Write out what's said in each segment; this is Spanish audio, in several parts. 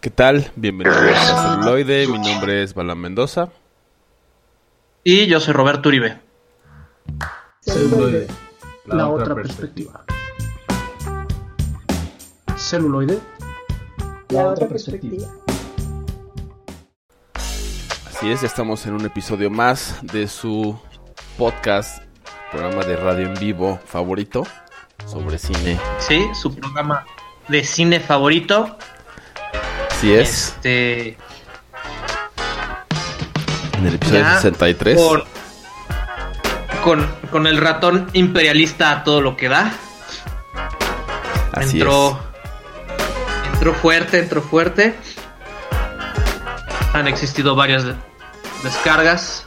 ¿Qué tal? Bienvenidos a Celuloide. Mi nombre es Balán Mendoza. Y yo soy Roberto Uribe. Celuloide, la, otra, perspectiva. Celuloide, la, otra perspectiva. Así es, ya estamos en un episodio más de su podcast, programa de radio en vivo favorito sobre cine. Sí, su programa de cine favorito. Así es. Este. En el episodio Ya 63. Con, con, con el ratón imperialista a todo lo que da. Así entró. Entró fuerte, entró fuerte. Han existido varias de- descargas.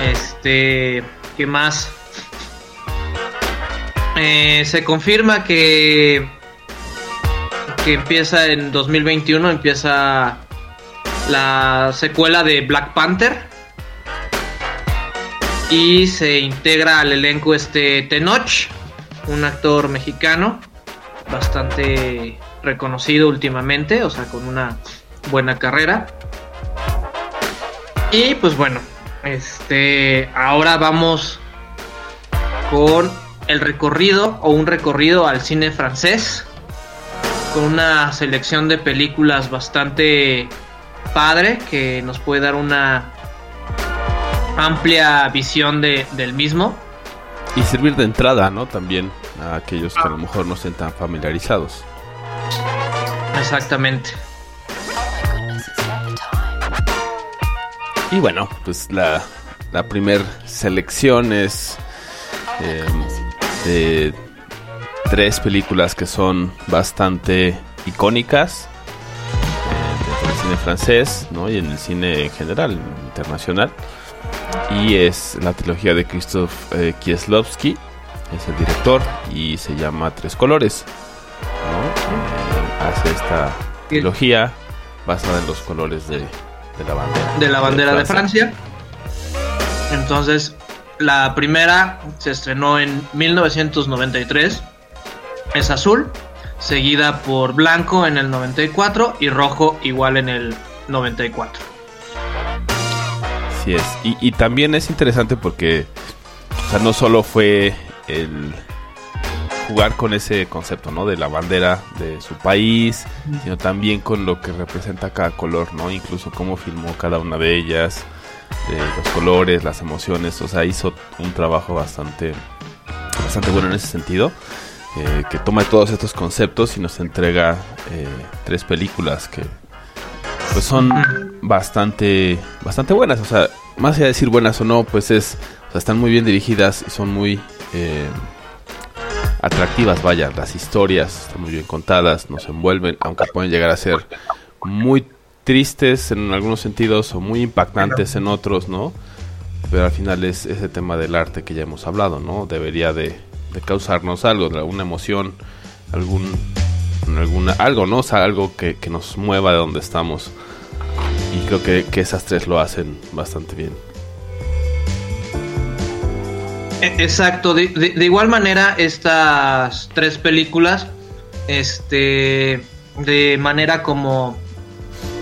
Este. ¿Qué más? Eh, se confirma que. Que empieza en 2021. Empieza la secuela de Black Panther. Y se integra al elenco este Tenoch, un actor mexicano bastante reconocido últimamente, o sea, con una buena carrera. Y pues bueno, este ahora vamos con el recorrido o un recorrido al cine francés con una selección de películas bastante padre que nos puede dar una amplia visión de, del mismo. Y servir de entrada, ¿no? También a aquellos que a lo mejor no estén tan familiarizados. Exactamente. Y bueno, pues la, la primer selección es eh, de tres películas que son bastante icónicas eh, dentro del cine francés ¿no? y en el cine en general, internacional. Y es la trilogía de Krzysztof eh, Kieslowski, es el director y se llama Tres Colores. ¿no? Eh, hace esta trilogía basada en los colores de, de la bandera. de la bandera de Francia. Entonces, la primera se estrenó en 1993. Es azul, seguida por blanco en el 94 y rojo igual en el 94. Así es. Y, también es interesante porque o sea, no solo fue el jugar con ese concepto, ¿no? De la bandera de su país, sino también con lo que representa cada color, ¿no? Incluso cómo filmó cada una de ellas, de los colores, las emociones. O sea, hizo un trabajo bastante, bastante bueno en ese sentido. Eh, que toma todos estos conceptos y nos entrega eh, tres películas que pues son bastante bastante buenas. O sea más allá de decir buenas o no pues es están muy bien dirigidas y son muy eh, atractivas vaya. Las historias están muy bien contadas nos envuelven aunque pueden llegar a ser muy tristes en algunos sentidos o muy impactantes en otros no pero al final es ese tema del arte que ya hemos hablado no debería de, de causarnos algo alguna emoción algún alguna algo no o sea algo que, que nos mueva de donde estamos. Y creo que, que esas tres lo hacen bastante bien. E- Exacto, de, de- igual manera estas tres películas, este, de manera como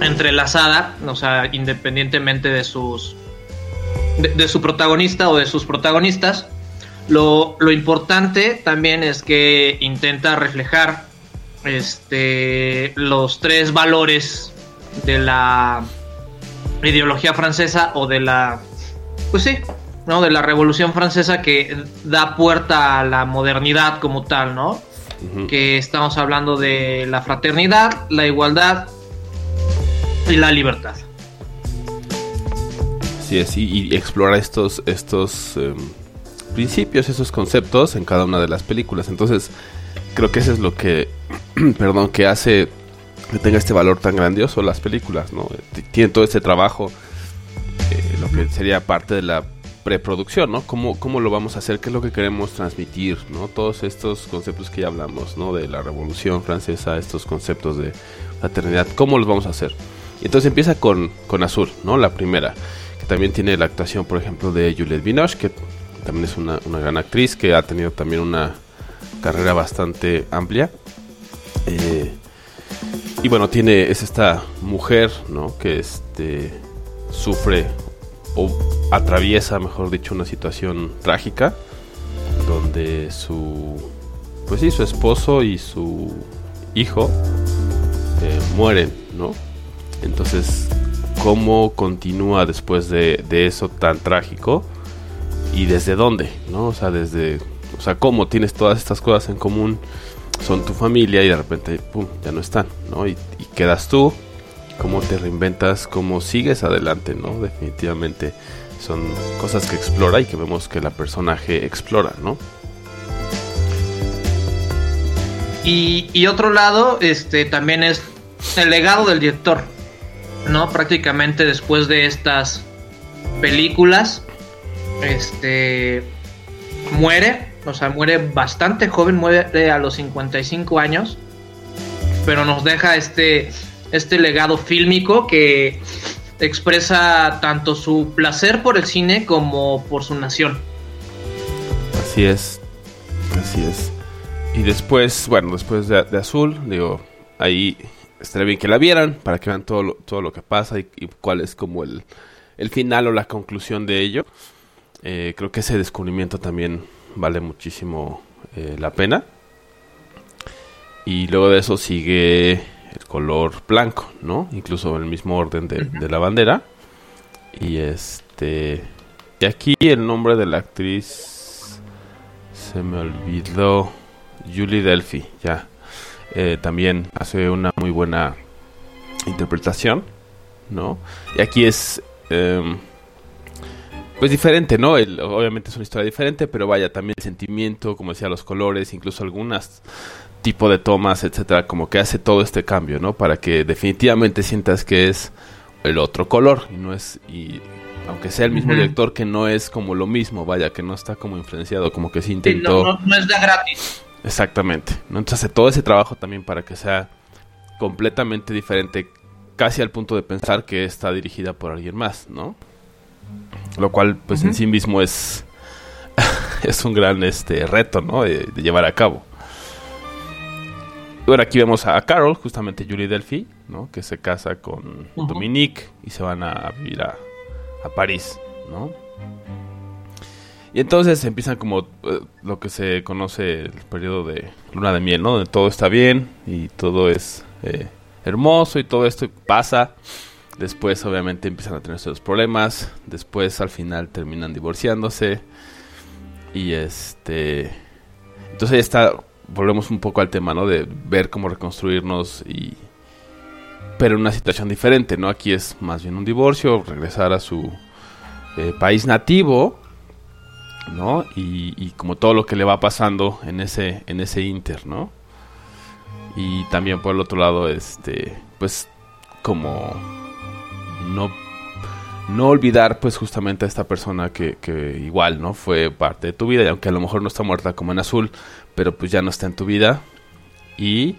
entrelazada, o sea, independientemente de sus, de su protagonista o de sus protagonistas, lo, lo importante también es que intenta reflejar, este, los tres valores de la ideología francesa o de la, pues sí, ¿no? De la Revolución Francesa que da puerta a la modernidad como tal, ¿no? Que estamos hablando de la fraternidad, la igualdad y la libertad. Así es, y, y explora estos, estos em, principios, esos conceptos en cada una de las películas. Entonces, creo que eso es lo que, perdón, que hace que tenga este valor tan grandioso las películas, ¿no? T- Tienen todo este trabajo, eh, lo que sería parte de la preproducción, ¿no? ¿Cómo, ¿Cómo lo vamos a hacer? ¿Qué es lo que queremos transmitir? ¿no? Todos estos conceptos que ya hablamos, ¿no? De la Revolución Francesa, estos conceptos de fraternidad, ¿cómo los vamos a hacer? Y entonces empieza con, con Azul, ¿no? La primera, que también tiene la actuación, por ejemplo, de Juliette Binoche, que también es una, una gran actriz, que ha tenido también una carrera bastante amplia. Eh, y bueno, tiene, es esta mujer, ¿no? Que este, sufre o atraviesa, mejor dicho, una situación trágica donde su, pues sí, su esposo y su hijo eh, mueren, ¿no? Entonces, ¿cómo continúa después de, de, eso tan trágico? ¿Y desde dónde? ¿No? O sea, desde... O sea, ¿cómo tienes todas estas cosas en común? Son tu familia y de repente, ¡pum!, ya no están, ¿no? Y, quedas tú. ¿Cómo te reinventas? ¿Cómo sigues adelante, ¿no? Definitivamente son cosas que explora y que vemos que la personaje explora, ¿no? Y, y, otro lado, este también es el legado del director, ¿no? Prácticamente después de estas películas, este muere, o sea, muere bastante joven, muere a los 55 años, pero nos deja este, este legado fílmico que expresa tanto su placer por el cine como por su nación. Así es, así es. Y después, bueno, después de, de Azul, digo, ahí estaría bien que la vieran para que vean todo lo, todo lo que pasa y, y cuál es como el, el, final o la conclusión de ello. Eh, creo que ese descubrimiento también vale muchísimo eh, la pena. Y luego de eso sigue el color blanco, ¿no? Incluso en el mismo orden de, de la bandera. Y este. Y aquí el nombre de la actriz. Se me olvidó. Julie Delphi, ya. Eh, también hace una muy buena interpretación, ¿no? Y aquí es. Eh, pues diferente, ¿no? El, obviamente es una historia diferente, pero vaya, también el sentimiento, como decía, los colores, incluso algunas tipo de tomas, etcétera, como que hace todo este cambio, ¿no? Para que definitivamente sientas que es el otro color y no es y aunque sea el mismo uh -huh. director que no es como lo mismo, vaya, que no está como influenciado, como que se intentó sí, no, no, no, es de gratis. Exactamente, ¿no? Entonces hace todo ese trabajo también para que sea completamente diferente, casi al punto de pensar que está dirigida por alguien más, ¿no? Lo cual pues uh -huh. en sí mismo es es un gran este reto, ¿no? De, de llevar a cabo. Bueno, aquí vemos a Carol, justamente Julie Delphi, ¿no? Que se casa con uh -huh. Dominique y se van a vivir a, a París, ¿no? Y entonces empiezan como uh, lo que se conoce el periodo de luna de miel, ¿no? Donde todo está bien y todo es eh, hermoso y todo esto pasa. Después obviamente empiezan a tener sus problemas. Después al final terminan divorciándose. Y este... Entonces ahí está volvemos un poco al tema, ¿no? De ver cómo reconstruirnos y... Pero en una situación diferente, ¿no? Aquí es más bien un divorcio, regresar a su eh, país nativo, ¿no? Y, y, como todo lo que le va pasando en ese, en ese inter, ¿no? Y también por el otro lado, este, pues como no, no olvidar pues justamente a esta persona que, que igual, ¿no? Fue parte de tu vida y aunque a lo mejor no está muerta como en azul, pero pues ya no está en tu vida y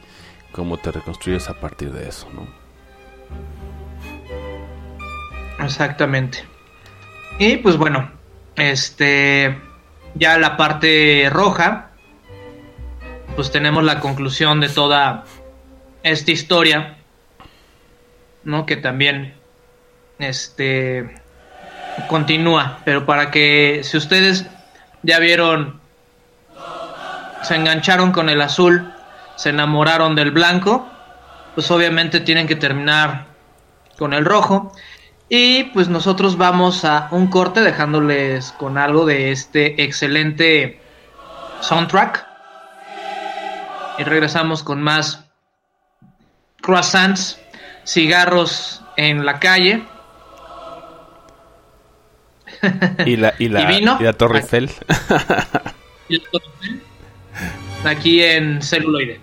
cómo te reconstruyes a partir de eso, ¿no? Exactamente. Y pues bueno, este ya la parte roja, pues tenemos la conclusión de toda esta historia, ¿no? Que también este continúa, pero para que si ustedes ya vieron se engancharon con el azul, se enamoraron del blanco, pues obviamente tienen que terminar con el rojo. Y pues nosotros vamos a un corte dejándoles con algo de este excelente soundtrack. Y regresamos con más croissants, cigarros en la calle. Y la, y la, ¿Y vino? Y la Torre Eiffel. ¿Y la Torre Eiffel? aquí en celuloide.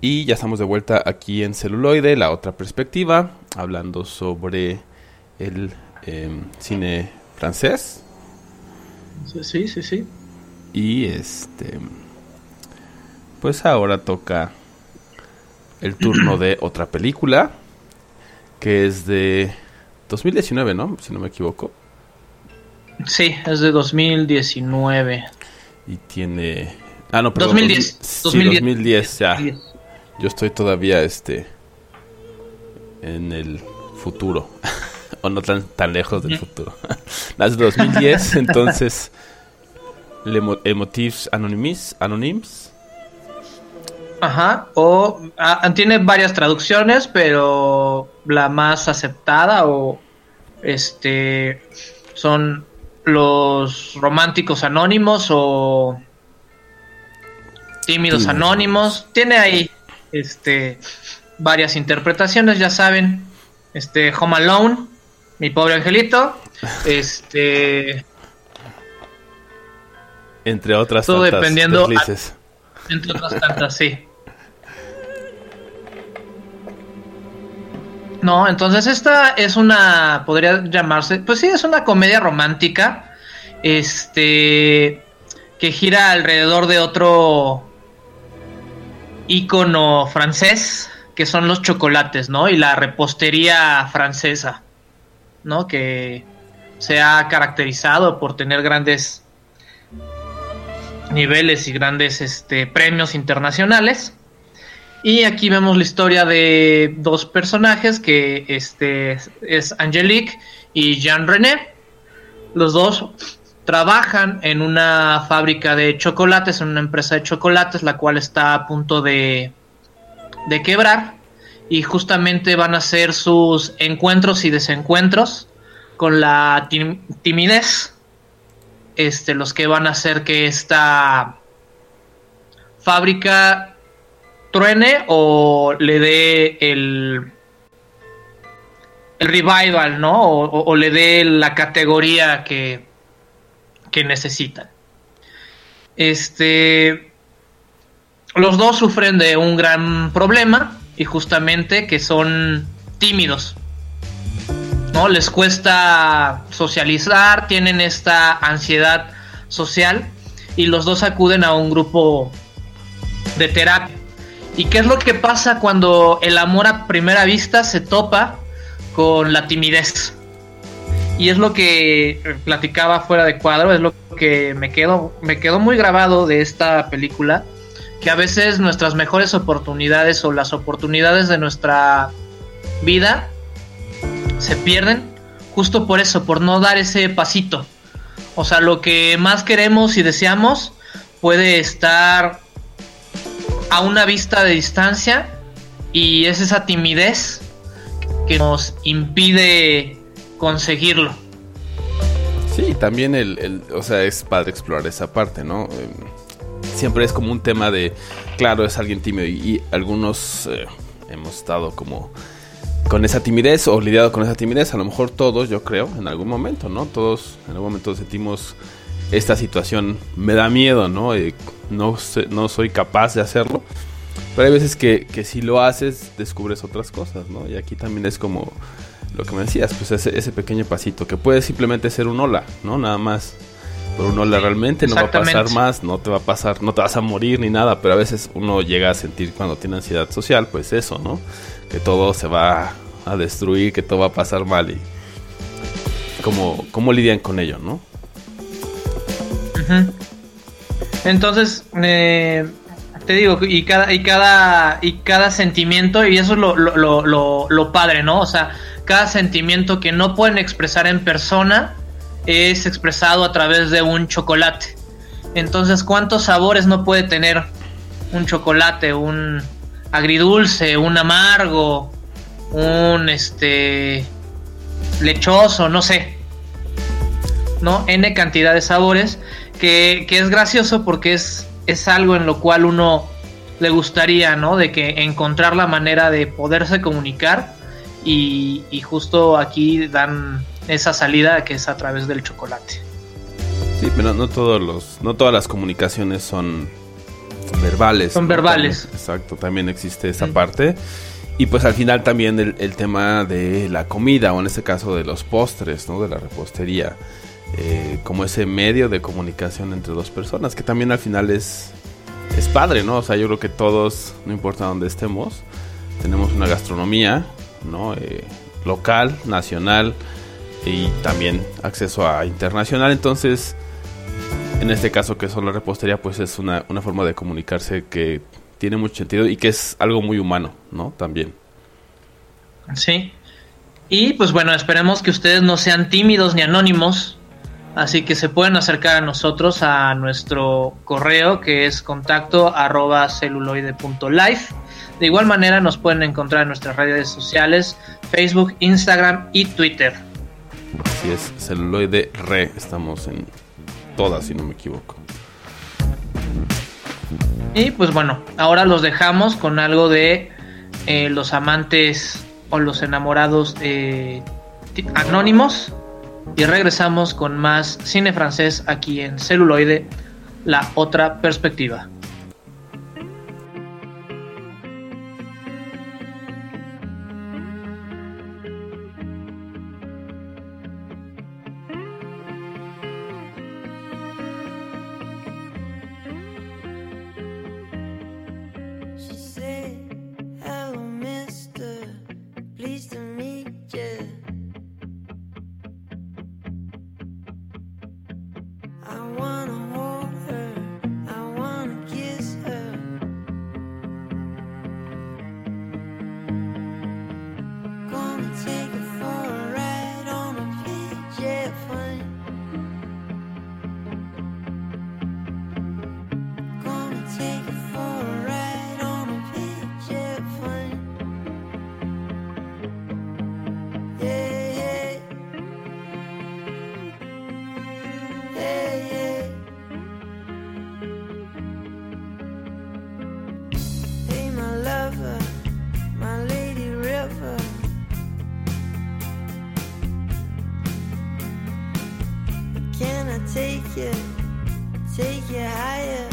Y ya estamos de vuelta aquí en celuloide, la otra perspectiva, hablando sobre el em, cine francés. Sí, sí, sí. Y este. Pues ahora toca el turno de otra película, que es de 2019, ¿no? Si no me equivoco. Sí, es de 2019. Y tiene... Ah, no, perdón. 2010. Sí, 2010. 2010, ya. Yo estoy todavía, este... En el futuro. o no tan, tan lejos del futuro. Las 2010, entonces... Le Mo- Emotifs Anonymes, Anonyms. Ajá, o ah, tiene varias traducciones, pero la más aceptada o este son los románticos anónimos o tímidos Tímidos anónimos. Tiene ahí este varias interpretaciones, ya saben. Este Home Alone, mi pobre angelito, este Entre otras Todo tantas dependiendo a- entre otras tantas, sí. No, entonces esta es una, podría llamarse, pues sí, es una comedia romántica, este, que gira alrededor de otro ícono francés, que son los chocolates, ¿no? Y la repostería francesa, ¿no? Que se ha caracterizado por tener grandes niveles y grandes este, premios internacionales. Y aquí vemos la historia de dos personajes que este, es Angelique y Jean René. Los dos trabajan en una fábrica de chocolates, en una empresa de chocolates, la cual está a punto de, de quebrar. Y justamente van a hacer sus encuentros y desencuentros con la tim- timidez este, los que van a hacer que esta fábrica truene o le dé el, el revival, ¿no? O, le dé la categoría que, que necesitan. Este, los dos sufren de un gran problema y justamente que son tímidos. ¿no? Les cuesta socializar, tienen esta ansiedad social y los dos acuden a un grupo de terapia. ¿Y qué es lo que pasa cuando el amor a primera vista se topa con la timidez? Y es lo que platicaba fuera de cuadro, es lo que me quedó, me quedó muy grabado de esta película, que a veces nuestras mejores oportunidades o las oportunidades de nuestra vida se pierden justo por eso, por no dar ese pasito. O sea, lo que más queremos y deseamos puede estar a una vista de distancia y es esa timidez que nos impide conseguirlo. Sí, también el, o sea, es padre explorar esa parte, ¿no? Em, siempre es como un tema de, claro, es alguien tímido y, algunos eh, hemos estado como con esa timidez o lidiado con esa timidez, a lo mejor todos, yo creo, en algún momento, ¿no? Todos en algún momento sentimos esta situación, me da miedo, ¿no? Eh, no, no soy capaz de hacerlo. Pero hay veces que, que, si lo haces, descubres otras cosas, ¿no? Y aquí también es como lo que me decías, pues ese, ese pequeño pasito, que puede simplemente ser un hola, ¿no? Nada más. Por un hola realmente no va a pasar más, no te va a pasar, no te vas a morir ni nada, pero a veces uno llega a sentir cuando tiene ansiedad social, pues eso, ¿no? Que todo se va a destruir, que todo va a pasar mal y cómo, cómo lidian con ello, ¿no? Entonces, eh, te digo, y cada, y cada, y cada sentimiento, y eso es lo, lo, lo, lo, padre, ¿no? O sea, cada sentimiento que no pueden expresar en persona es expresado a través de un chocolate. Entonces, ¿cuántos sabores no puede tener un chocolate? Un agridulce, un amargo, un este lechoso, no sé. ¿No? N cantidad de sabores que, es gracioso porque es, es algo en lo cual uno le gustaría, ¿no? De que encontrar la manera de poderse comunicar y, justo aquí dan esa salida que es a través del chocolate. Sí, pero no todos los, no todas las comunicaciones son verbales. Son verbales. exacto, también existe esa parte. Y pues al final también el, el, tema de la comida, o en este caso de los postres, ¿no? De la repostería. Eh, como ese medio de comunicación entre dos personas, que también al final es, es padre, ¿no? O sea, yo creo que todos, no importa dónde estemos, tenemos una gastronomía, ¿no? Eh, local, nacional y también acceso a internacional, entonces... En este caso que son la repostería, pues es una, una forma de comunicarse que tiene mucho sentido y que es algo muy humano, ¿no? También. Sí. Y pues bueno, esperemos que ustedes no sean tímidos ni anónimos, Así que se pueden acercar a nosotros a nuestro correo que es contacto arroba celuloide.life. De igual manera nos pueden encontrar en nuestras redes sociales, Facebook, Instagram y Twitter. Así es, celuloide re, estamos en todas si no me equivoco. Y pues bueno, ahora los dejamos con algo de eh, los amantes o los enamorados eh, anónimos y regresamos con más cine francés aquí en celuloide, la otra perspectiva. I take you, take you higher.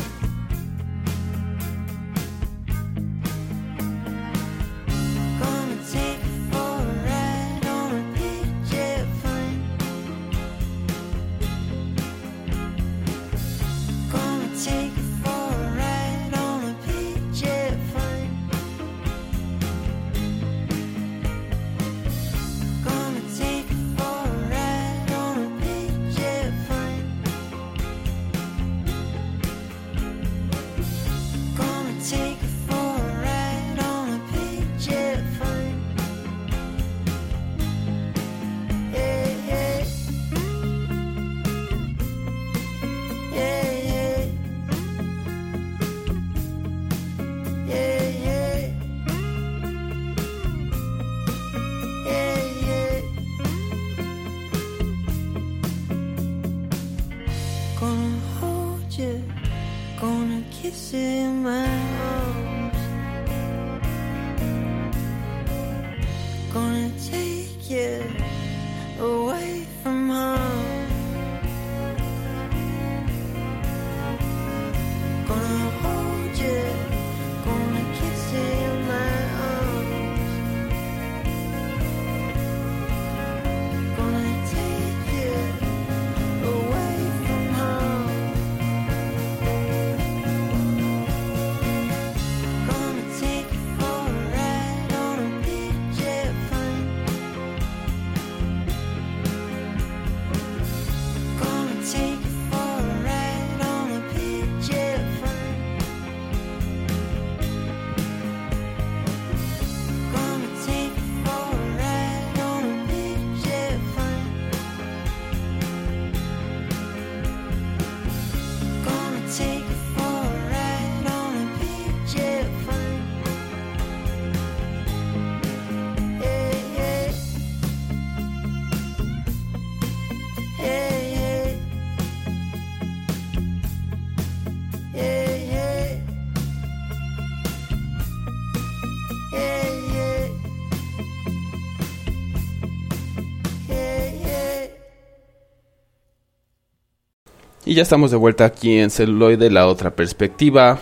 Y ya estamos de vuelta aquí en Celuloide, la otra perspectiva,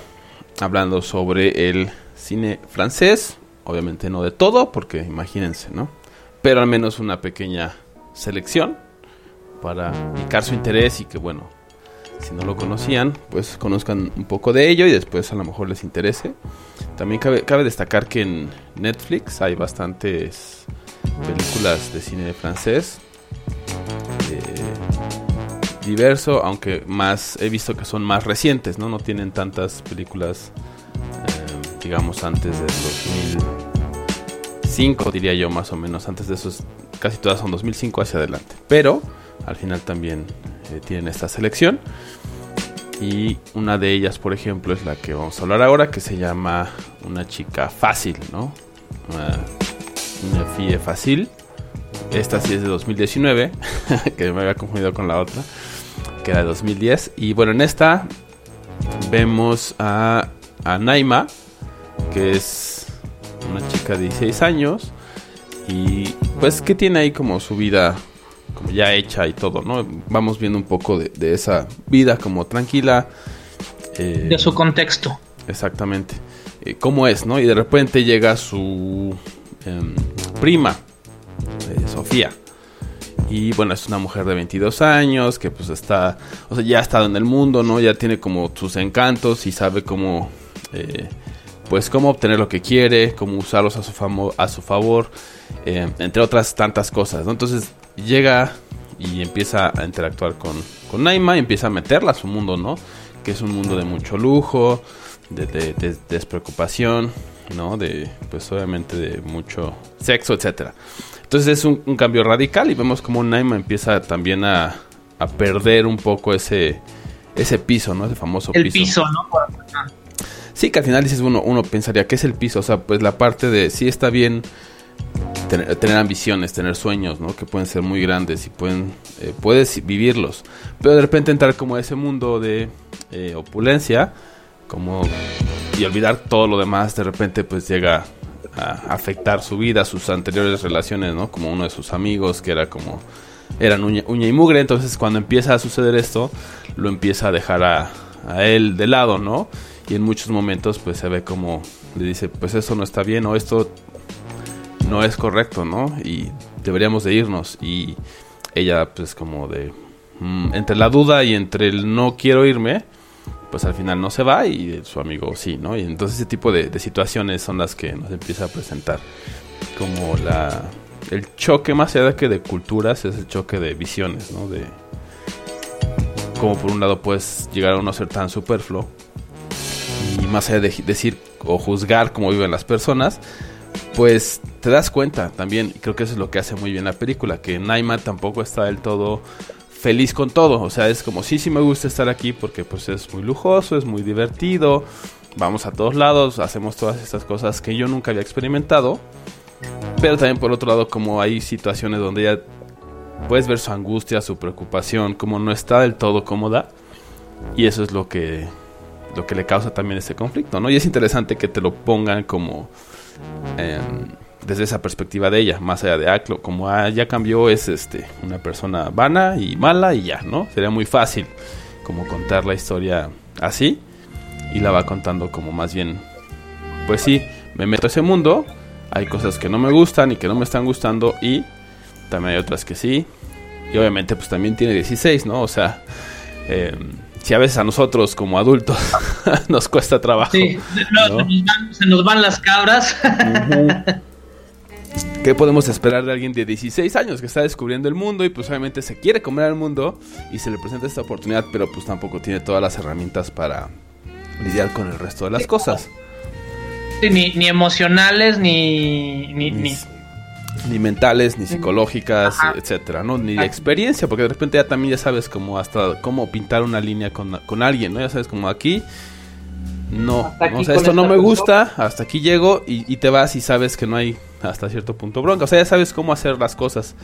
hablando sobre el cine francés. Obviamente no de todo, porque imagínense, ¿no? Pero al menos una pequeña selección para picar su interés y que, bueno, si no lo conocían, pues conozcan un poco de ello y después a lo mejor les interese. También cabe, cabe destacar que en Netflix hay bastantes películas de cine francés. Diverso, aunque más he visto que son más recientes, ¿no? No tienen tantas películas, eh, digamos, antes del 2005, diría yo, más o menos. Antes de esos, casi todas son 2005 hacia adelante. Pero al final también eh, tienen esta selección. Y una de ellas, por ejemplo, es la que vamos a hablar ahora, que se llama Una chica fácil, ¿no? Una, una fille fácil. Esta sí es de 2019, que me había confundido con la otra, que era de 2010. Y bueno, en esta vemos a, a Naima, que es una chica de 16 años. Y pues que tiene ahí como su vida como ya hecha y todo, ¿no? Vamos viendo un poco de, de esa vida como tranquila. eh, De su contexto. Exactamente. Eh, ¿Cómo es, no? Y de repente llega su em, prima, eh, Sofía. Y bueno, es una mujer de 22 años que pues está, o sea, ya ha estado en el mundo, ¿no? Ya tiene como sus encantos y sabe cómo, eh, pues cómo obtener lo que quiere, cómo usarlos a su, famo- a su favor, eh, entre otras tantas cosas, ¿no? Entonces llega y empieza a interactuar con, con Naima y empieza a meterla a su mundo, ¿no? Que es un mundo de mucho lujo, de, de- de despreocupación, ¿no? De, pues obviamente de mucho sexo, etcétera. Entonces es un, un cambio radical y vemos como Naima empieza también a, a perder un poco ese, ese piso, ¿no? Ese famoso El piso, ¿no? Sí, que al final dices, uno, uno pensaría, ¿qué es el piso? O sea, pues la parte de, sí está bien tener, tener ambiciones, tener sueños, ¿no? Que pueden ser muy grandes y pueden, eh, puedes vivirlos. Pero de repente entrar como a ese mundo de eh, opulencia, como, y olvidar todo lo demás, de repente pues llega a afectar su vida, sus anteriores relaciones, ¿no? Como uno de sus amigos, que era como, eran uña, y mugre, entonces cuando empieza a suceder esto, lo empieza a dejar a, a él de lado, ¿no? Y en muchos momentos pues se ve como le dice, pues eso no está bien o esto no es correcto, ¿no? Y deberíamos de irnos. Y ella pues como de, mm, entre la duda y entre el no quiero irme, pues al final no se va y su amigo sí, ¿no? Y entonces ese tipo de, situaciones son las que nos empieza a presentar como la el choque más allá de que de culturas es el choque de visiones, ¿no? De como por un lado puedes llegar a no ser tan superfluo y más allá de decir o juzgar cómo viven las personas, pues te das cuenta también, creo que eso es lo que hace muy bien la película, que Naima tampoco está del todo feliz con todo, o sea, es como sí, sí me gusta estar aquí porque pues es muy lujoso, es muy divertido, vamos a todos lados, hacemos todas estas cosas que yo nunca había experimentado, pero también por otro lado como hay situaciones donde ella puedes ver su angustia, su preocupación, como no está del todo cómoda, y eso es lo que lo que le causa también este conflicto, ¿no? Y es interesante que te lo pongan como em, desde esa perspectiva de ella, más allá de Aclo, como ah, ya cambió, es este una persona vana y mala y ya, ¿no? Sería muy fácil como contar la historia así y la va contando como más bien, pues sí, me meto a ese mundo, hay cosas que no me gustan y que no me están gustando y también hay otras que sí. Y obviamente pues también tiene 16, ¿no? O sea, eh, si a veces a nosotros como adultos nos cuesta trabajo. Sí, no, ¿no? Se, nos van, se nos van las cabras. ¿Qué podemos esperar de alguien de 16 años que está descubriendo el mundo y pues obviamente se quiere comer al mundo y se le presenta esta oportunidad, pero pues tampoco tiene todas las herramientas para lidiar con el resto de las cosas? Sí, ni, ni emocionales, ni, ni, Ni, mentales, ni psicológicas, Ajá. etcétera, ¿no? Ni de experiencia, porque de repente ya también ya sabes cómo hasta cómo pintar una línea con, con alguien, ¿no? Ya sabes como aquí no, o sea, esto no me gusta, hasta aquí llego y, y te vas y sabes que no hay hasta cierto punto bronca. O sea, ya sabes cómo hacer las cosas,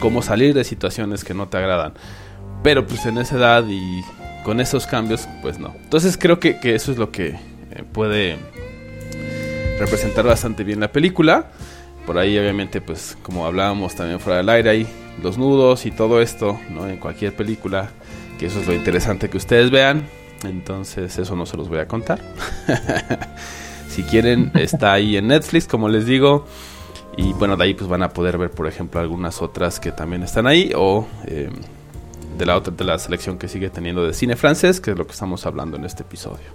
cómo salir de situaciones que no te agradan. Pero pues en esa edad y con esos cambios, pues no. Entonces creo que, que eso es lo que eh, puede representar bastante bien la película. Por ahí obviamente, pues como hablábamos también fuera del aire, hay los nudos y todo esto, ¿no? En cualquier película, que eso es lo interesante que ustedes vean. Entonces eso no se los voy a contar. si quieren, está ahí en Netflix, como les digo. Y bueno, de ahí pues van a poder ver, por ejemplo, algunas otras que también están ahí. O eh, de la otra, de la selección que sigue teniendo de cine francés, que es lo que estamos hablando en este episodio.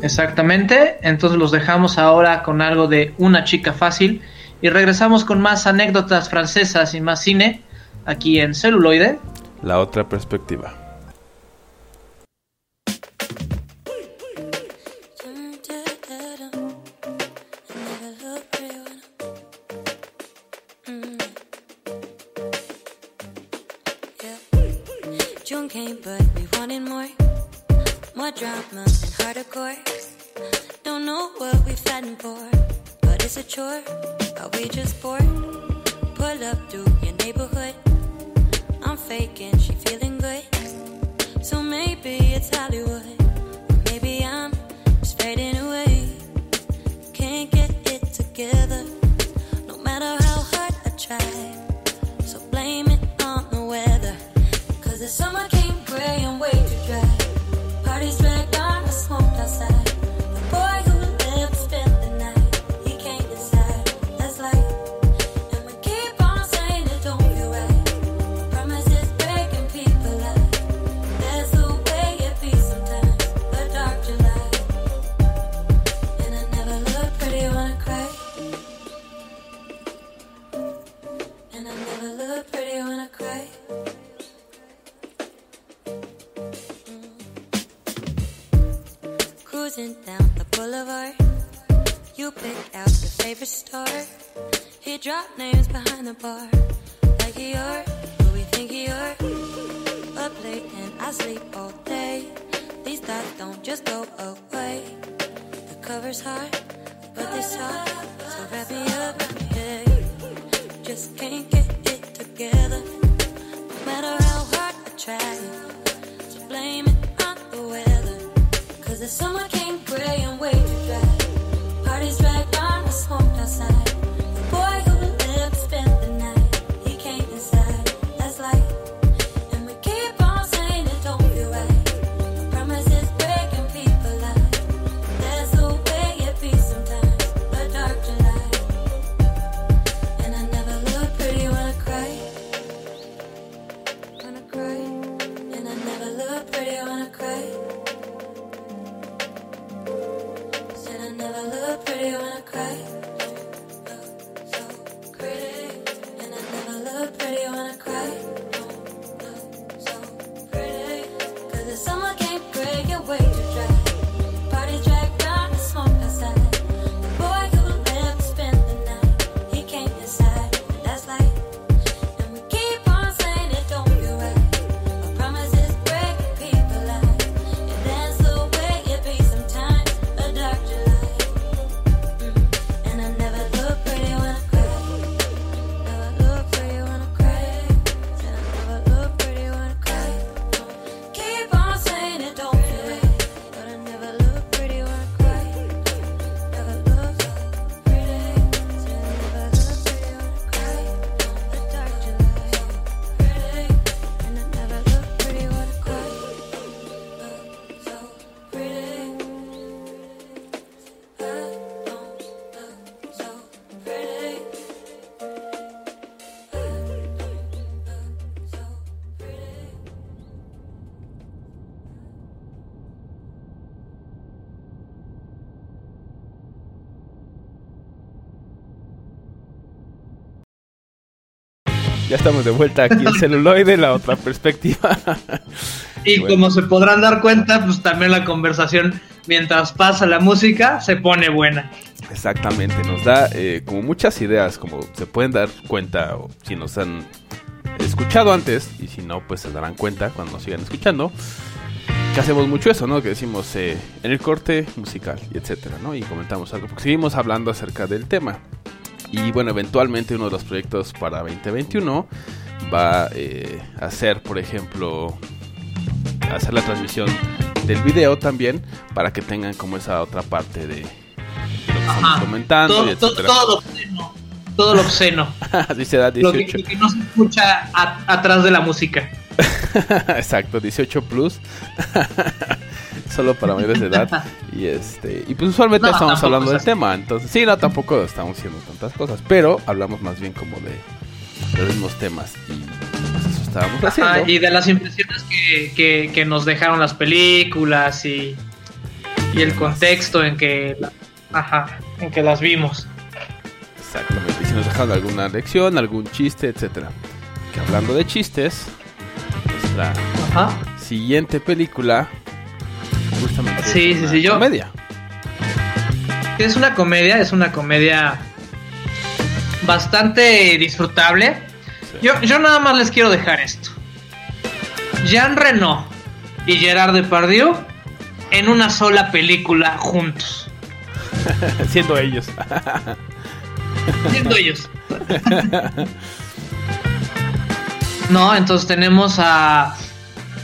Exactamente. Entonces los dejamos ahora con algo de una chica fácil. Y regresamos con más anécdotas francesas y más cine aquí en celuloide. La otra perspectiva. Ya estamos de vuelta aquí en celuloide, la otra perspectiva. Y Bueno. como se podrán dar cuenta, pues también la conversación mientras pasa la música se pone buena. Exactamente, nos da eh, como muchas ideas, como se pueden dar cuenta, o si nos han escuchado antes, y si no, pues se darán cuenta cuando nos sigan escuchando, que hacemos mucho eso, ¿no? Que decimos eh, en el corte musical, y etcétera, ¿no? Y comentamos algo, porque seguimos hablando acerca del tema. Y bueno, eventualmente uno de los proyectos para 2021 va eh, a ser, por ejemplo, hacer la transmisión del video también, para que tengan como esa otra parte de, de lo que estamos comentando, y Todo, todo, todo lo obsceno. Todo lo obsceno. Lo que, 18. lo que no se escucha a- atrás de la música. Exacto, 18 plus. Solo para mayores de edad. Y este. Y pues usualmente No, estamos hablando del tema. Entonces, sí, no, tampoco estamos haciendo tantas cosas. Pero hablamos más bien como de los mismos temas. Y pues eso estábamos haciendo. Ajá, y de las impresiones que, que- que nos dejaron las películas y, y el contexto en que, ajá, en que las vimos. Exactamente. Y si nos dejaron alguna lección, algún chiste, etcétera. Que hablando de chistes, nuestra Ajá. siguiente película. Justamente. Sí, sí, sí, yo- Comedia. Es una comedia, es una comedia bastante disfrutable. Sí. Yo, yo nada más les quiero dejar esto. Jean Reno y Gerard Depardieu en una sola película juntos. Siendo ellos. Siendo ellos. No, entonces tenemos a,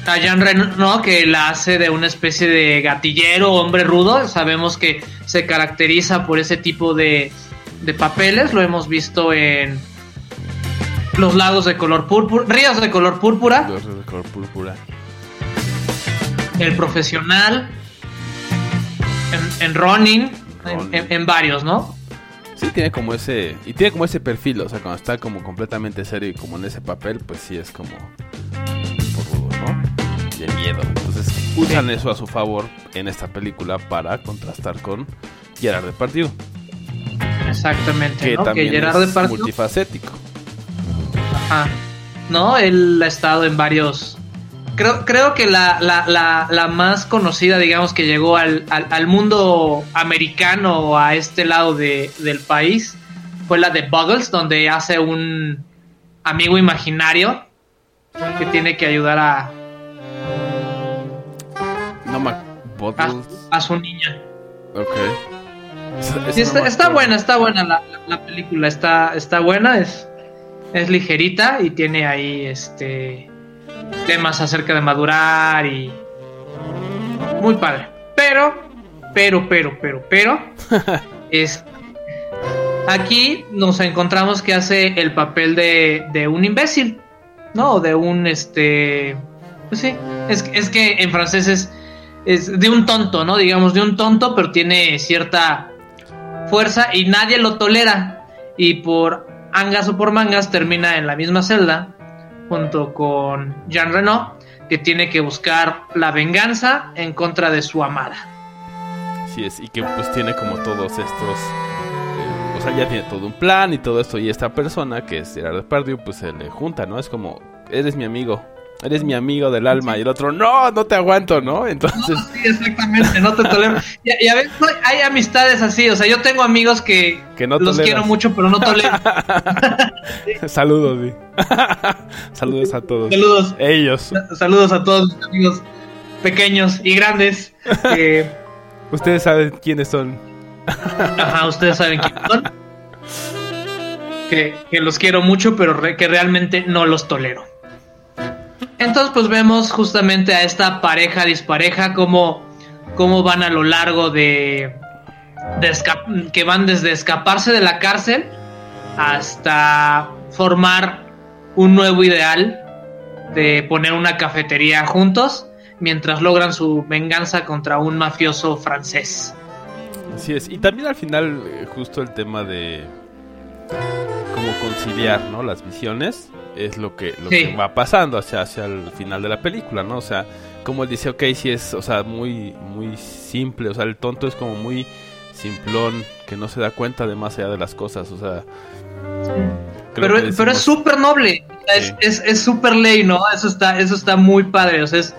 a Jean Reno que la hace de una especie de gatillero, hombre rudo. Sabemos que se caracteriza por ese tipo de, de papeles. Lo hemos visto en Los lagos de color púrpura, ríos de color púrpura, Los de color púrpura. El profesional, en, en Ronin, en, Ronin. en- en varios, ¿no? Sí, tiene como ese. Y tiene como ese perfil, o sea, cuando está como completamente serio y como en ese papel, pues sí es como. De miedo. Entonces usan eso a su favor en esta película para contrastar con Gerard Depardieu. Exactamente, Que ¿no? también que Gerard es Depardieu multifacético. Ajá. No, él ha estado en varios. Creo, creo que la, la, la, la más conocida, digamos, que llegó al, al, al mundo americano o a este lado de, del país fue la de Buggles, donde hace un amigo imaginario que tiene que ayudar a, No me. a, Bottles. a su niña. Ok. No está, buena, está buena la, la- la película, está, está buena, es, es ligerita y tiene ahí este temas acerca de madurar y muy padre. Pero, pero, pero, pero, pero, es aquí nos encontramos que hace el papel de, de un imbécil, ¿no? De un este pues sí, es, es que en francés es, es de un tonto, ¿no? Digamos, de un tonto, pero tiene cierta fuerza y nadie lo tolera. Y por angas o por mangas termina en la misma celda junto con Jean Reno, que tiene que buscar la venganza en contra de su amada. Sí es, y que pues tiene como todos estos... eh, o sea, ya tiene todo un plan y todo esto. Y esta persona, que es Gerard Depardieu, pues se le junta, ¿no? Es como, eres mi amigo. Eres mi amigo del alma. Y el otro, no, no te aguanto, ¿no? Entonces, Sí, exactamente, no te tolero. Y, y a veces hay amistades así, o sea, yo tengo amigos que, que no los toleras. quiero mucho, pero no tolero. Saludos, sí. Saludos a todos. Saludos. Ellos. Saludos a todos mis amigos pequeños y grandes. Ustedes saben quiénes son. ajá, ustedes saben quiénes son. Que, que los quiero mucho, pero re- que realmente no los tolero. Entonces, pues vemos justamente a esta pareja dispareja, cómo, cómo van a lo largo de, de que van desde escaparse de la cárcel hasta formar un nuevo ideal de poner una cafetería juntos mientras logran su venganza contra un mafioso francés. Así es. Y también al final, eh, justo el tema de cómo conciliar, ¿no? Las visiones es lo que, lo Sí. que va pasando hacia, hacia el final de la película, ¿no? O sea, como él dice, ok, sí es, o sea, muy, muy simple. O sea, el tonto es como muy simplón, que no se da cuenta de más allá de las cosas. O sea, pero, pero es súper noble. Sí. Es, es, es súper ley, ¿no? Eso está, eso está muy padre. O sea, es,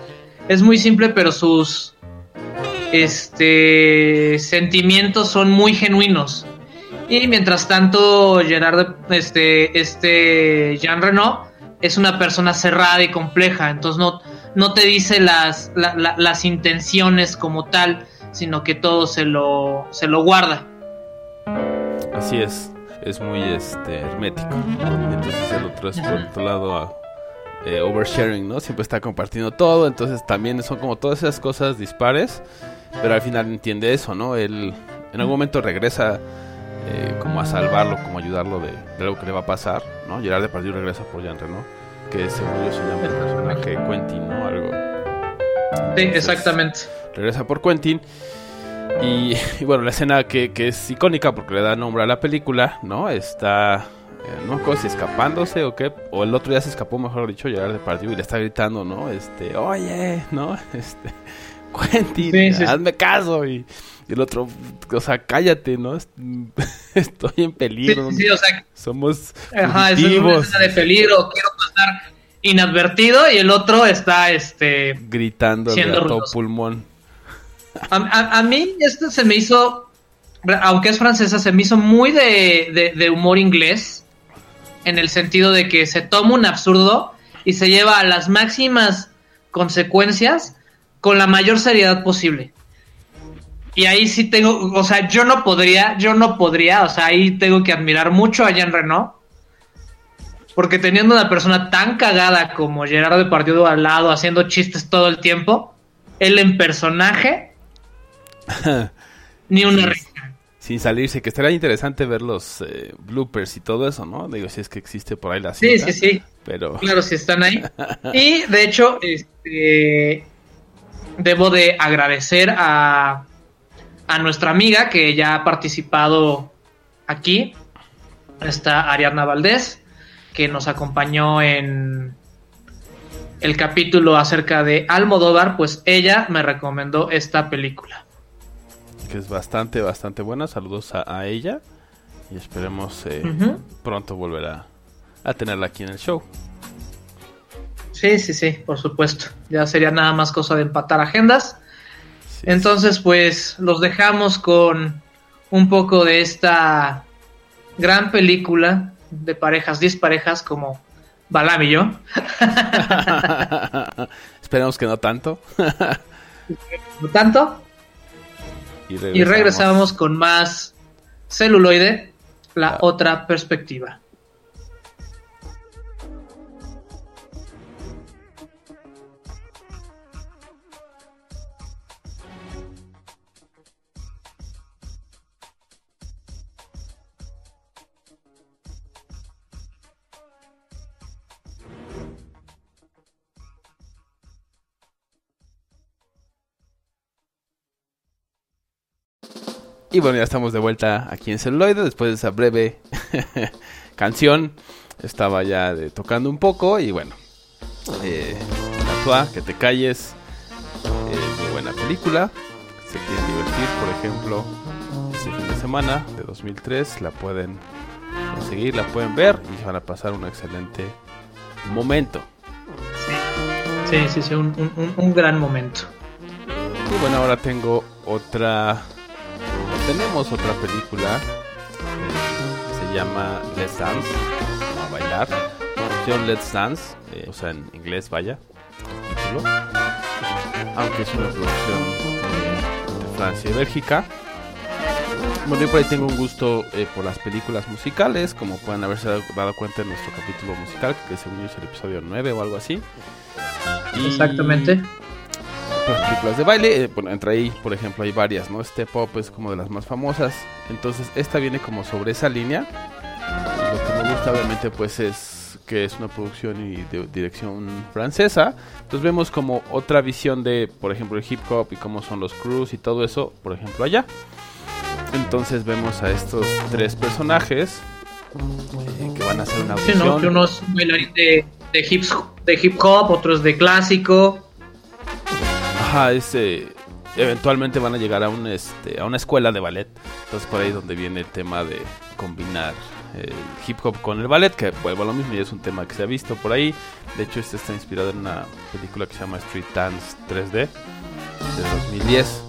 es muy simple, pero sus este sentimientos son muy genuinos. Y mientras tanto, Gerard, este, este Jean Reno es una persona cerrada y compleja. Entonces no, no te dice las, la- la- las intenciones como tal, sino que todo se lo, se lo guarda. Así es, es muy este hermético. Entonces el otro es por otro lado a, eh, oversharing, ¿no? Siempre está compartiendo todo, entonces también son como todas esas cosas dispares, pero al final entiende eso, ¿no? Él en algún momento regresa eh, como a salvarlo, como a ayudarlo de, de algo que le va a pasar, ¿no? Gerard de partido regresa por Jean Reno, que según yo se llama el personaje Quentin, ¿no? Algo. Sí, exactamente. regresa por Quentin. Y, y bueno, la escena que, que es icónica porque le da nombre a la película, ¿no? Está, eh, no acuerdo si escapándose o qué, o el otro día se escapó, mejor dicho, llegar de partido y le está gritando, ¿no? Este, oye, ¿no? Este, Quentin, Sí, sí, sí. hazme caso. Y, y el otro, o sea, cállate, ¿no? Est- Estoy en peligro. sí, sí, o sea, Somos ajá, es una de peligro, quiero pasar inadvertido y el otro está, este, Gritando Siendo a todo ruidoso. pulmón. a, a- a mí esto se me hizo, aunque es francesa, se me hizo muy de, de- de humor inglés, en el sentido de que se toma un absurdo y se lleva a las máximas consecuencias con la mayor seriedad posible. Y ahí sí tengo, o sea, yo no podría, yo no podría, o sea, ahí tengo que admirar mucho a Jean Reno. Porque teniendo una persona tan cagada como Gerardo Depardieu al lado, haciendo chistes todo el tiempo, él en personaje, ni una risa. Sin salirse, que estaría interesante ver los eh, bloopers y todo eso, ¿no? Digo, si es que existe por ahí la Sí, cinta. sí, sí. Pero Claro, si están ahí. Y de hecho, este debo de agradecer a, a nuestra amiga que ya ha participado aquí. Está Ariadna Valdés, que nos acompañó en el capítulo acerca de Almodóvar, pues ella me recomendó esta película. que es bastante, bastante buena. Saludos a, a ella. Y esperemos eh, pronto volver a, a tenerla aquí en el show. Sí, sí, sí, por supuesto. Ya sería nada más cosa de empatar agendas. Sí, Entonces, pues los dejamos con un poco de esta gran película de parejas disparejas como Balam y yo. Esperemos que no tanto. No tanto. y, Y regresamos con más celuloide, la Ah. otra perspectiva. Y bueno, ya estamos de vuelta aquí en celuloide después de esa breve canción. Estaba ya de- tocando un poco y bueno. Eh, que te calles. Eh, muy buena película. Se quieren divertir, por ejemplo, este fin de semana de 2003. La pueden conseguir, la pueden ver y van a pasar un excelente momento. Sí, sí, sí, un- un- un gran momento. Y bueno, ahora tengo otra. Tenemos otra película. eh, se llama Let's Dance. A bailar. Traducción Let's Dance. eh, o sea, en inglés, vaya. el título. Aunque es una producción eh, de Francia y Bélgica. Bueno, yo por ahí tengo un gusto eh, por las películas musicales, como pueden haberse dado, cuenta en nuestro capítulo musical, que según yo es el episodio 9 o algo así. Exactamente. Las películas de baile, eh, bueno, entre ahí, por ejemplo, hay varias, ¿no? Step Up es como de las más famosas. Entonces, esta viene como sobre esa línea. Y lo que me gusta, obviamente, pues es que es una producción y de dirección francesa. Entonces, vemos como otra visión de, por ejemplo, el hip hop y cómo son los crews y todo eso, por ejemplo, allá. Entonces, vemos a estos tres personajes eh, que van a hacer una Sí, audición. ¿no? Que uno es un bailarín de, de, hip, de hip hop, otro es de clásico. Ajá, es, eh, eventualmente van a llegar a un este a una escuela de ballet. Entonces por ahí donde viene el tema de combinar el hip hop con el ballet, que vuelvo a lo mismo y es un tema que se ha visto por ahí. De hecho, este está inspirado en una película que se llama Street Dance 3D de 2010.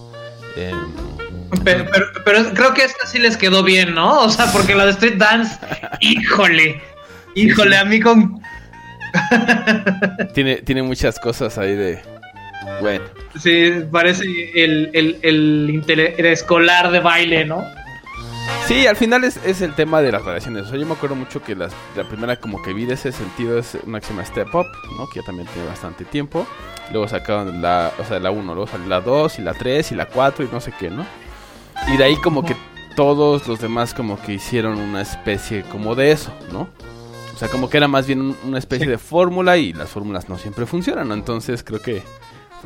Em, Pero, pero, pero creo que esta sí les quedó bien, ¿no? O sea, porque la de Street Dance, híjole, híjole, a mí con... tiene, tiene muchas cosas ahí de... Bueno, Sí, parece el, el, el interescolar de baile, ¿no? Sí, al final es, es el tema de las relaciones. O sea, yo me acuerdo mucho que las- la primera como que vi de ese sentido es una que se llama Step Up, ¿no? Que ya también tiene bastante tiempo. Luego sacaron la, o sea, la 1, luego salió la 2 y la 3 y la 4 y no sé qué, ¿no? Y de ahí como que todos los demás como que hicieron una especie como de eso, ¿no? O sea, como que era más bien un- una especie de fórmula y las fórmulas no siempre funcionan, ¿no? Entonces creo que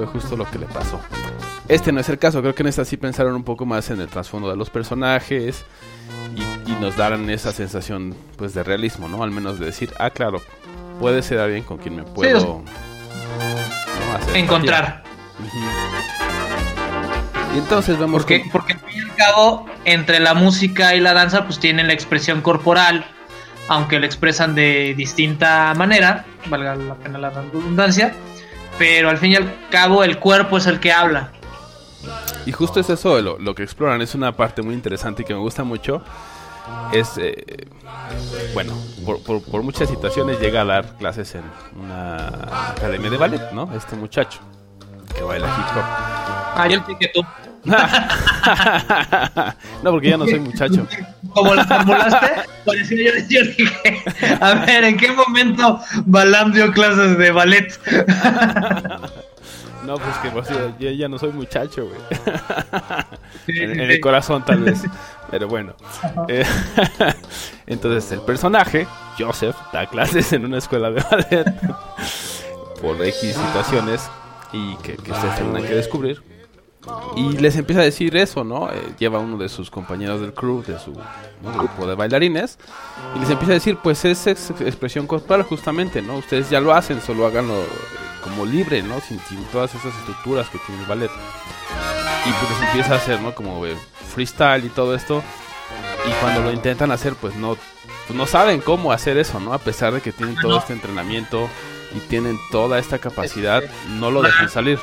fue justo lo que le pasó. Este no es el caso, creo que en esta sí pensaron un poco más en el trasfondo de los personajes y, y nos darán esa sensación pues de realismo, ¿no? Al menos de decir, ah, claro, puede ser alguien con quien me puedo hacer Encontrar. Y entonces vemos Porque, cómo- porque al fin y al cabo, entre la música y la danza, pues tienen la expresión corporal, aunque la expresan de distinta manera, valga la pena la redundancia, pero al fin y al cabo el cuerpo es el que habla. Y justo es eso lo, lo que exploran, es una parte muy interesante y que me gusta mucho. Es, eh, bueno, por, por- por muchas situaciones llega a dar clases en una academia de ballet, ¿no? Este muchacho que baila hip hop. Ah, yo sé que tú, no, porque ya no soy muchacho. como lo formulaste, parecía yo, yo dije, a ver, ¿en qué momento Balam dio clases de ballet? No, pues que pues, yo, yo ya no soy muchacho, güey. En, en el corazón tal vez. Pero bueno. Eh, entonces el personaje, Joseph, da clases en una escuela de ballet por X situaciones y que, que ustedes tendrán que descubrir. Y les empieza a decir eso, ¿no? Eh, lleva uno de sus compañeros del crew, de su ¿no? grupo de bailarines, y les empieza a decir, pues es ex- expresión corporal justamente, ¿no? Ustedes ya lo hacen, solo háganlo eh, como libre, ¿no? Sin, sin todas esas estructuras que tiene el ballet. Y pues les empieza a hacer, ¿no? Como eh, freestyle y todo esto. Y cuando lo intentan hacer, pues no, pues no saben cómo hacer eso, ¿no? A pesar de que tienen todo este entrenamiento y tienen toda esta capacidad, no lo dejan salir.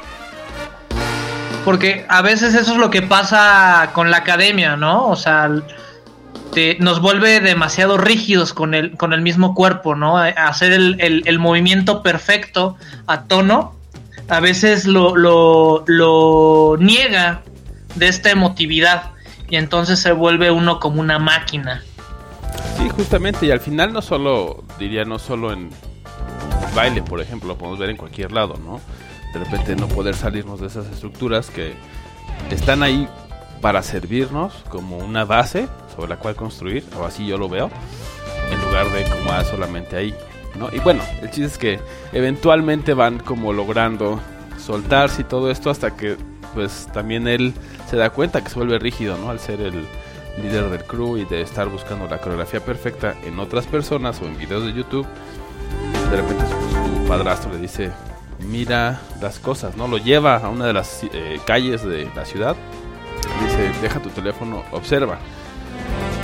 Porque a veces eso es lo que pasa con la academia, ¿no? O sea, te- nos vuelve demasiado rígidos con el, con el mismo cuerpo, ¿no? Hacer el- el movimiento perfecto a tono, a veces lo, lo, lo niega de esta emotividad y entonces se vuelve uno como una máquina. Sí, justamente, y al final no solo, diría, no solo en baile, por ejemplo, lo podemos ver en cualquier lado, ¿no? De repente no poder salirnos de esas estructuras que están ahí para servirnos como una base sobre la cual construir, o así yo lo veo, en lugar de como ah, solamente ahí, ¿no? Y bueno, el chiste es que eventualmente van como logrando soltarse y todo esto hasta que pues también él se da cuenta que se vuelve rígido, ¿no? Al ser el líder del crew y de estar buscando la coreografía perfecta en otras personas o en videos de YouTube, de repente su, su padrastro le dice, mira las cosas, ¿no? Lo lleva a una de las eh, calles de la ciudad, dice, deja tu teléfono, observa.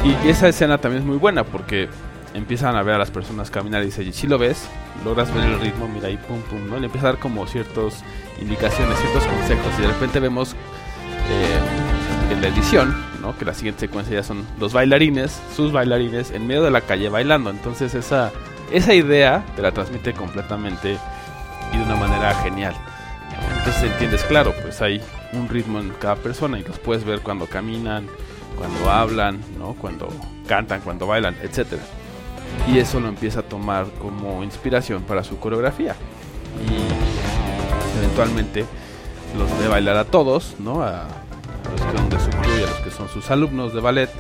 Y esa escena también es muy buena porque empiezan a ver a las personas caminar y dice, si lo ves, logras ver el ritmo, mira ahí, pum, pum, ¿no? Le empieza a dar como ciertas indicaciones, ciertos consejos y de repente vemos eh, en la edición, ¿no? Que la siguiente secuencia ya son los bailarines, sus bailarines en medio de la calle bailando. Entonces esa, esa idea te la transmite completamente y de una manera genial. Entonces entiendes, claro, pues hay un ritmo en cada persona y los puedes ver cuando caminan, cuando hablan, ¿no? Cuando cantan, cuando bailan, etcétera. Y eso lo empieza a tomar como inspiración para su coreografía. Y eventualmente los ve bailar a todos, ¿no? A, los que son de su crew y a los que son sus alumnos de ballet, eh,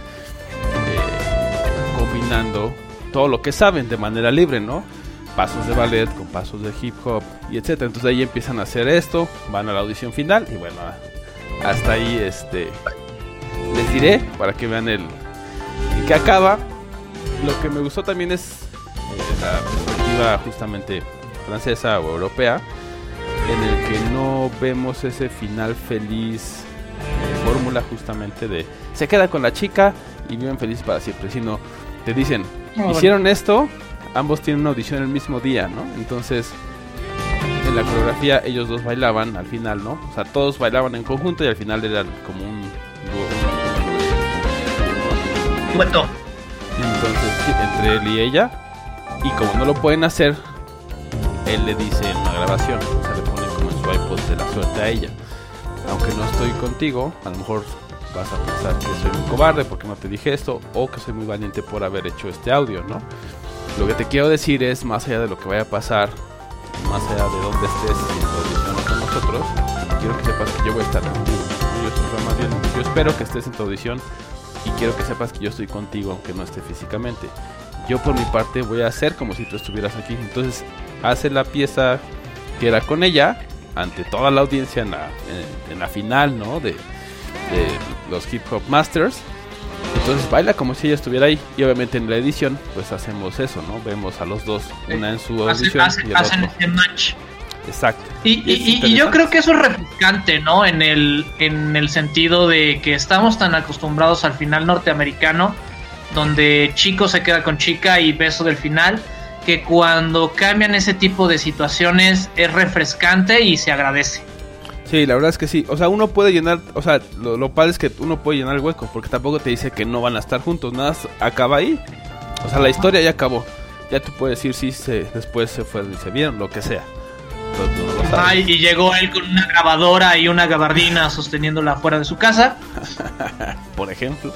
combinando todo lo que saben de manera libre, ¿no? Pasos de ballet con pasos de hip hop y etcétera. Entonces ahí empiezan a hacer esto, van a la audición final y bueno, hasta ahí este les diré para que vean el qué acaba. Lo que me gustó también es eh, la perspectiva justamente francesa o europea en el que no vemos ese final feliz eh, fórmula justamente de se queda con la chica y viven felices para siempre, sino te dicen, Ah, hicieron esto, ambos tienen una audición el mismo día, ¿no? Entonces, en la coreografía ellos dos bailaban al final, ¿no? O sea, todos bailaban en conjunto y al final era como un... dúo- Dueto. Entonces, entre él y ella. Y como no lo pueden hacer, él le dice en una grabación, o sea, le pone como en su iPod de la suerte a ella. Aunque no estoy contigo, a lo mejor vas a pensar que soy un cobarde porque no te dije esto, o que soy muy valiente por haber hecho este audio, ¿no? Lo que te quiero decir es, más allá de lo que vaya a pasar, más allá de dónde estés en tu audición con nosotros, quiero que sepas que yo voy a estar contigo. Yo, más bien, yo espero que estés en tu audición y quiero que sepas que yo estoy contigo aunque no esté físicamente. Yo por mi parte voy a hacer como si tú estuvieras aquí. Entonces hace la pieza que era con ella ante toda la audiencia en la, en, en la final, ¿no? De, de los Hip Hop Masters. Entonces baila como si ella estuviera ahí. Y obviamente en la edición pues hacemos eso, ¿no? Vemos a los dos, una en su audición hacen- y el hacen otro. ese match. Exacto. Y, Y y- yo creo que eso es refrescante, ¿no? En el, en el sentido de que estamos tan acostumbrados al final norteamericano, donde chico se queda con chica y beso del final, que cuando cambian ese tipo de situaciones es refrescante y se agradece. Sí, la verdad es que sí. O sea, uno puede llenar, o sea, lo, lo padre es que uno puede llenar el hueco, porque tampoco te dice que no van a estar juntos, nada acaba ahí. O sea, la historia ya acabó. Ya tú puedes decir si se, después se fueron y se vieron, lo que sea. No. Ay, y llegó él con una grabadora y una gabardina sosteniéndola fuera de su casa. por ejemplo.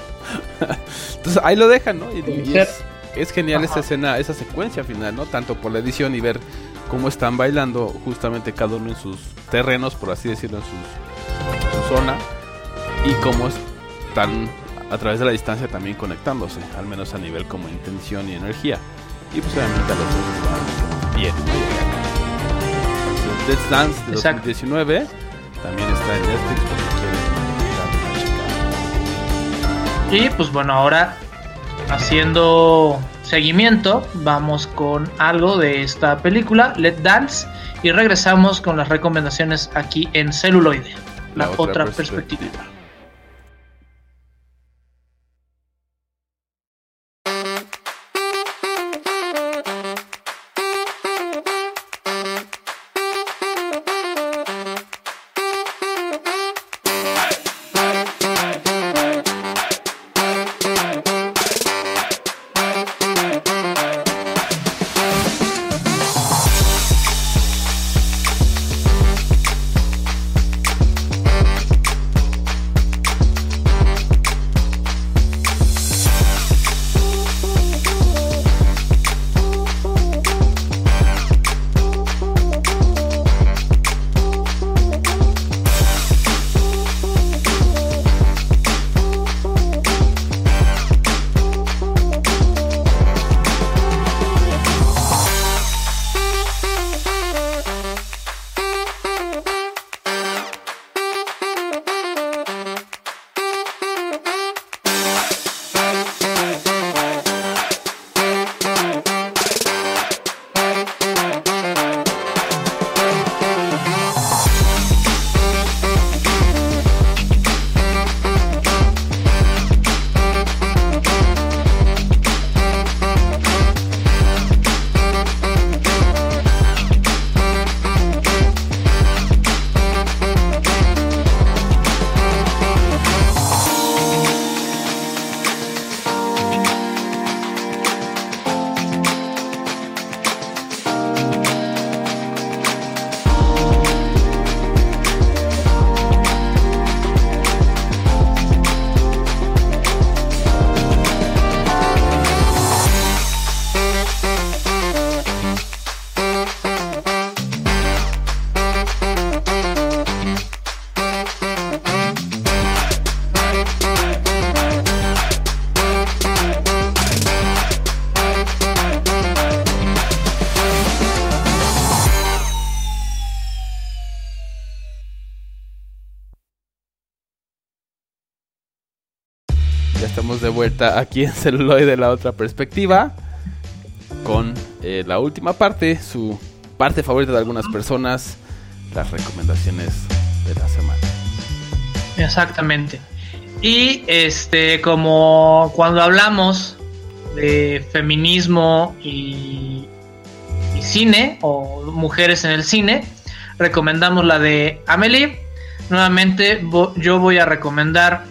Entonces ahí lo dejan, ¿no? Y, y es, es genial Ajá. esa escena, esa secuencia final, ¿no? Tanto por la edición y ver cómo están bailando justamente cada uno en sus terrenos, por así decirlo, en sus, en su zona. Y cómo están a través de la distancia también conectándose, al menos a nivel como intención y energía. Y pues obviamente a los dos bien. Entonces, Let's Dance de Exacto. 2019 también está en Netflix por si quieren darle una checada. Y pues bueno, ahora haciendo seguimiento, vamos con algo de esta película, Let Dance, y regresamos con las recomendaciones aquí en celuloide, la, otra, perspectiva. Vuelta aquí en Celuloide, la otra perspectiva. Con eh, la última parte, su parte favorita de algunas personas, las recomendaciones de la semana. Exactamente. Y este, como cuando hablamos de feminismo y, cine o mujeres en el cine, recomendamos la de Amelie. Nuevamente yo voy a recomendar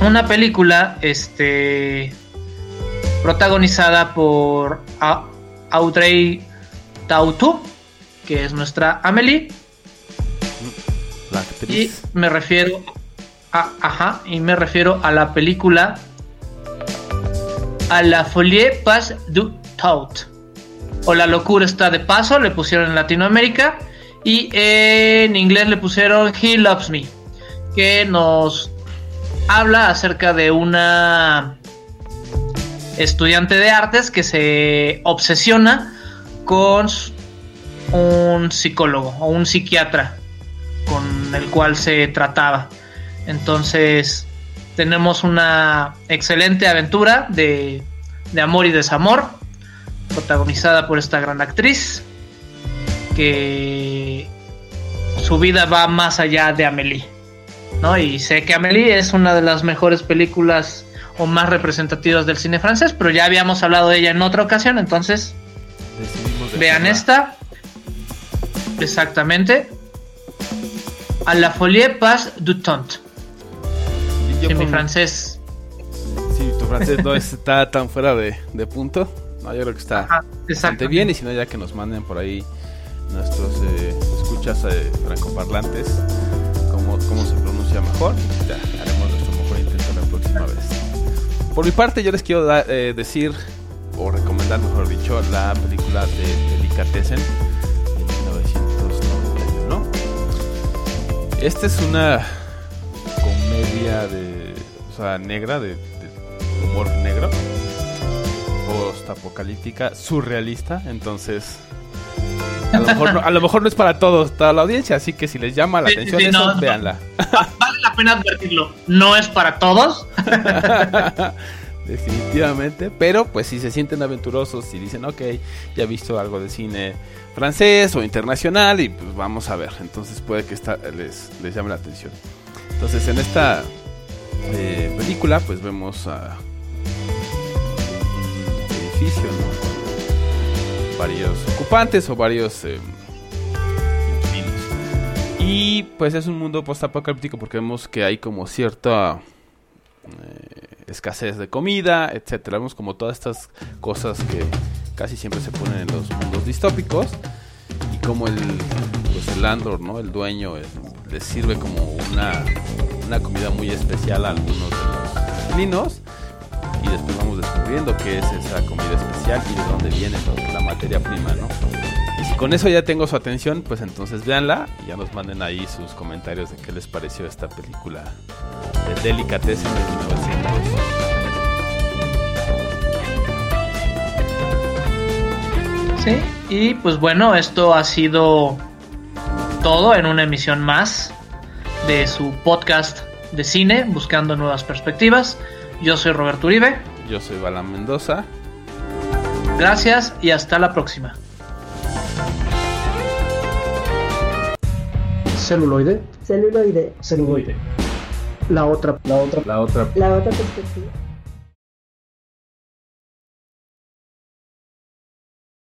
una película este protagonizada por Audrey Tautou, que es nuestra Amelie. La y me refiero a, ajá, y me refiero a la película a la folie pas du tout o la locura está de paso le pusieron en Latinoamérica y en inglés le pusieron He Loves Me que nos habla acerca de una estudiante de artes que se obsesiona con un psicólogo o un psiquiatra con el cual se trataba. Entonces tenemos una excelente aventura de, de amor y desamor, protagonizada por esta gran actriz, que su vida va más allá de Amélie. ¿No? Y sé que Amélie es una de las mejores películas o más representativas del cine francés, pero ya habíamos hablado de ella en otra ocasión, entonces Vean esta. Exactamente. A la folie pas du temps. En mi francés. Sí, tu francés no está tan fuera de, de punto. No, yo creo que está Ajá, bastante bien. Y si no, ya que nos manden por ahí nuestros eh, escuchas eh, francoparlantes, cómo, cómo se mejor. Haremos nuestro mejor intento la próxima vez. Por mi parte, yo les quiero eh, decir, o recomendar, mejor dicho, la película de Delicatessen de 1991. Esta es una comedia de, o sea, negra, de, de humor negro, post-apocalíptica, surrealista, entonces... A lo, mejor no, a lo mejor no es para todos, toda la audiencia, así que si les llama la Sí, atención sí, eso, no, véanla. Vale la pena advertirlo. No es para todos. Definitivamente, pero pues si se sienten aventurosos y dicen, ok, ya he visto algo de cine francés o internacional y pues vamos a ver, entonces puede que esta les, les llame la atención. Entonces en esta eh, película pues vemos a un edificio, ¿no? Varios ocupantes o varios eh. Y pues es un mundo post-apocalíptico porque vemos que hay como cierta eh, escasez de comida, etcétera. Vemos como todas estas cosas que casi siempre se ponen en los mundos distópicos y como el pues el landlord, ¿no? El dueño eh, les sirve como una, una comida muy especial a algunos de los inquilinos y después vamos descubriendo qué es esa comida especial y de dónde viene la materia prima, ¿no? Y si con eso ya tengo su atención, pues entonces véanla y ya nos manden ahí sus comentarios de qué les pareció esta película de Delicatessen de 1900. Sí. Y pues bueno, esto ha sido todo en una emisión más de su podcast de cine, Buscando Nuevas Perspectivas. Yo soy Roberto Uribe. Yo soy Balan Mendoza. Gracias y hasta la próxima. Celuloide. Celuloide. Celuloide. La otra, la otra, la otra La otra perspectiva.